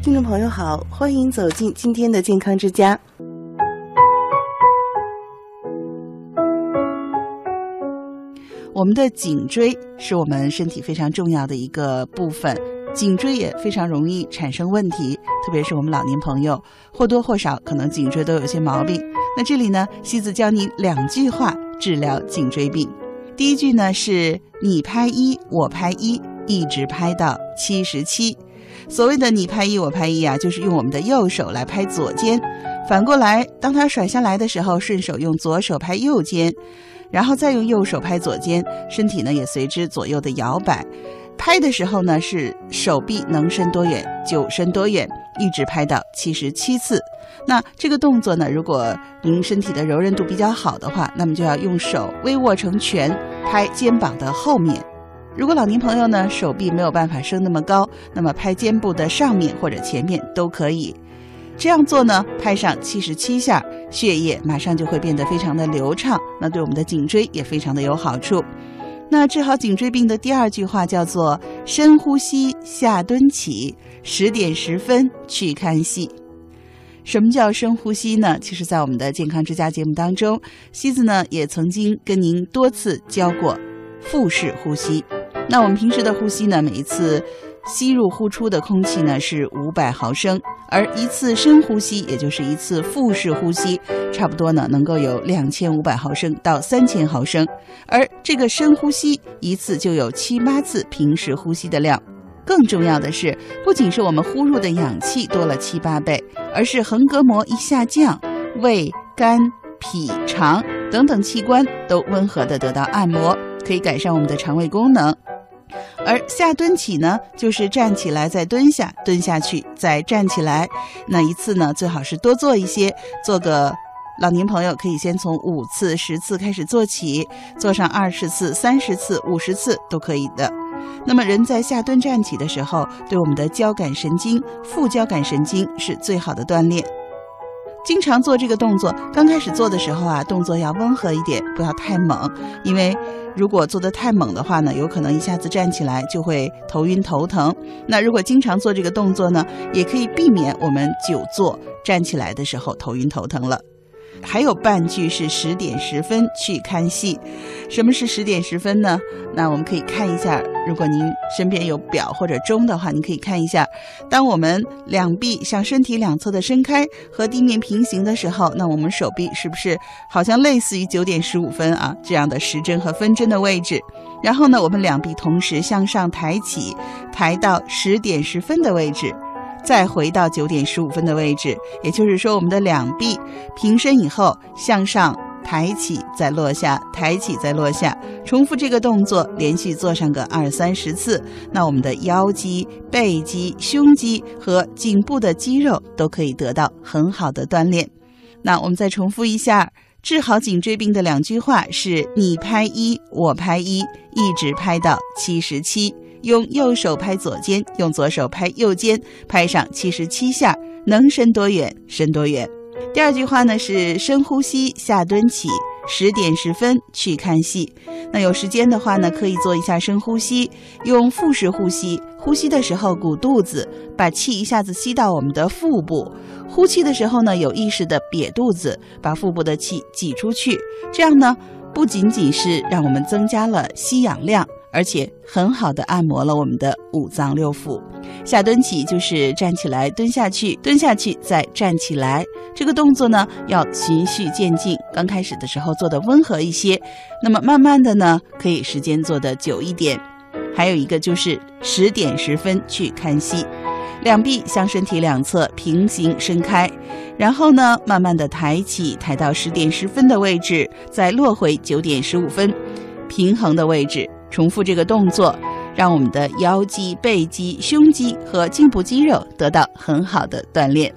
听众朋友好，欢迎走进今天的健康之家。我们的颈椎是我们身体非常重要的一个部分，颈椎也非常容易产生问题，特别是我们老年朋友，或多或少可能颈椎都有些毛病。那这里呢，西子教你两句话治疗颈椎病。第一句呢是你拍一，我拍一，一直拍到七十七。所谓的你拍一，我拍一啊，就是用我们的右手来拍左肩，反过来，当它甩下来的时候，顺手用左手拍右肩，然后再用右手拍左肩，身体呢也随之左右的摇摆。拍的时候呢，是手臂能伸多远就伸多远，一直拍到七十七次。那这个动作呢，如果您身体的柔韧度比较好的话，那么就要用手微握成拳，拍肩膀的后面。如果老年朋友呢手臂没有办法升那么高，那么拍肩部的上面或者前面都可以。这样做呢，拍上七十七下，血液马上就会变得非常的流畅，那对我们的颈椎也非常的有好处。那治好颈椎病的第二句话叫做深呼吸，下蹲起，十点十分去看戏。什么叫深呼吸呢？其实，在我们的健康之家节目当中，西子呢也曾经跟您多次教过腹式呼吸。那我们平时的呼吸呢，每一次吸入呼出的空气呢是五百毫升，而一次深呼吸，也就是一次腹式呼吸，差不多呢能够有两千五百毫升到三千毫升，而这个深呼吸一次就有七八次平时呼吸的量。更重要的是，不仅是我们呼入的氧气多了七八倍，而是横膈膜一下降，胃、肝、脾、肠等等器官都温和的得到按摩，可以改善我们的肠胃功能。而下蹲起呢，就是站起来再蹲下，蹲下去再站起来。那一次呢，最好是多做一些，做个老年朋友可以先从五次、十次开始做起，做上二十次、三十次、五十次都可以的。那么，人在下蹲站起的时候，对我们的交感神经、副交感神经是最好的锻炼。经常做这个动作，刚开始做的时候啊，动作要温和一点，不要太猛，因为如果做的太猛的话呢，有可能一下子站起来就会头晕头疼。那如果经常做这个动作呢，也可以避免我们久坐站起来的时候头晕头疼了。还有半句是十点十分去看戏，什么是十点十分呢？那我们可以看一下，如果您身边有表或者钟的话，您可以看一下，当我们两臂向身体两侧的伸开和地面平行的时候，那我们手臂是不是好像类似于九点十五分啊这样的时针和分针的位置？然后呢，我们两臂同时向上抬起，抬到十点十分的位置。再回到九点十五分的位置，也就是说，我们的两臂平伸以后向上抬起，再落下，抬起再落下，重复这个动作，连续做上个二三十次，那我们的腰肌、背肌、胸肌和颈部的肌肉都可以得到很好的锻炼。那我们再重复一下，治好颈椎病的两句话是：你拍一，我拍一，一直拍到七十七。用右手拍左肩，用左手拍右肩，拍上七十七下，能伸多远伸多远。第二句话呢是深呼吸，下蹲起，十点十分去看戏。那有时间的话呢，可以做一下深呼吸，用腹式呼吸。呼吸的时候鼓肚子，把气一下子吸到我们的腹部；呼气的时候呢，有意识的瘪肚子，把腹部的气挤出去。这样呢，不仅仅是让我们增加了吸氧量。而且很好的按摩了我们的五脏六腑。下蹲起就是站起来蹲下去，蹲下去再站起来。这个动作呢要循序渐进，刚开始的时候做的温和一些，那么慢慢的呢可以时间做的久一点。还有一个就是十点十分去看戏，两臂向身体两侧平行伸开，然后呢慢慢的抬起，抬到十点十分的位置，再落回九点十五分，平衡的位置。重复这个动作，让我们的腰肌、背肌、胸肌和颈部肌肉得到很好的锻炼。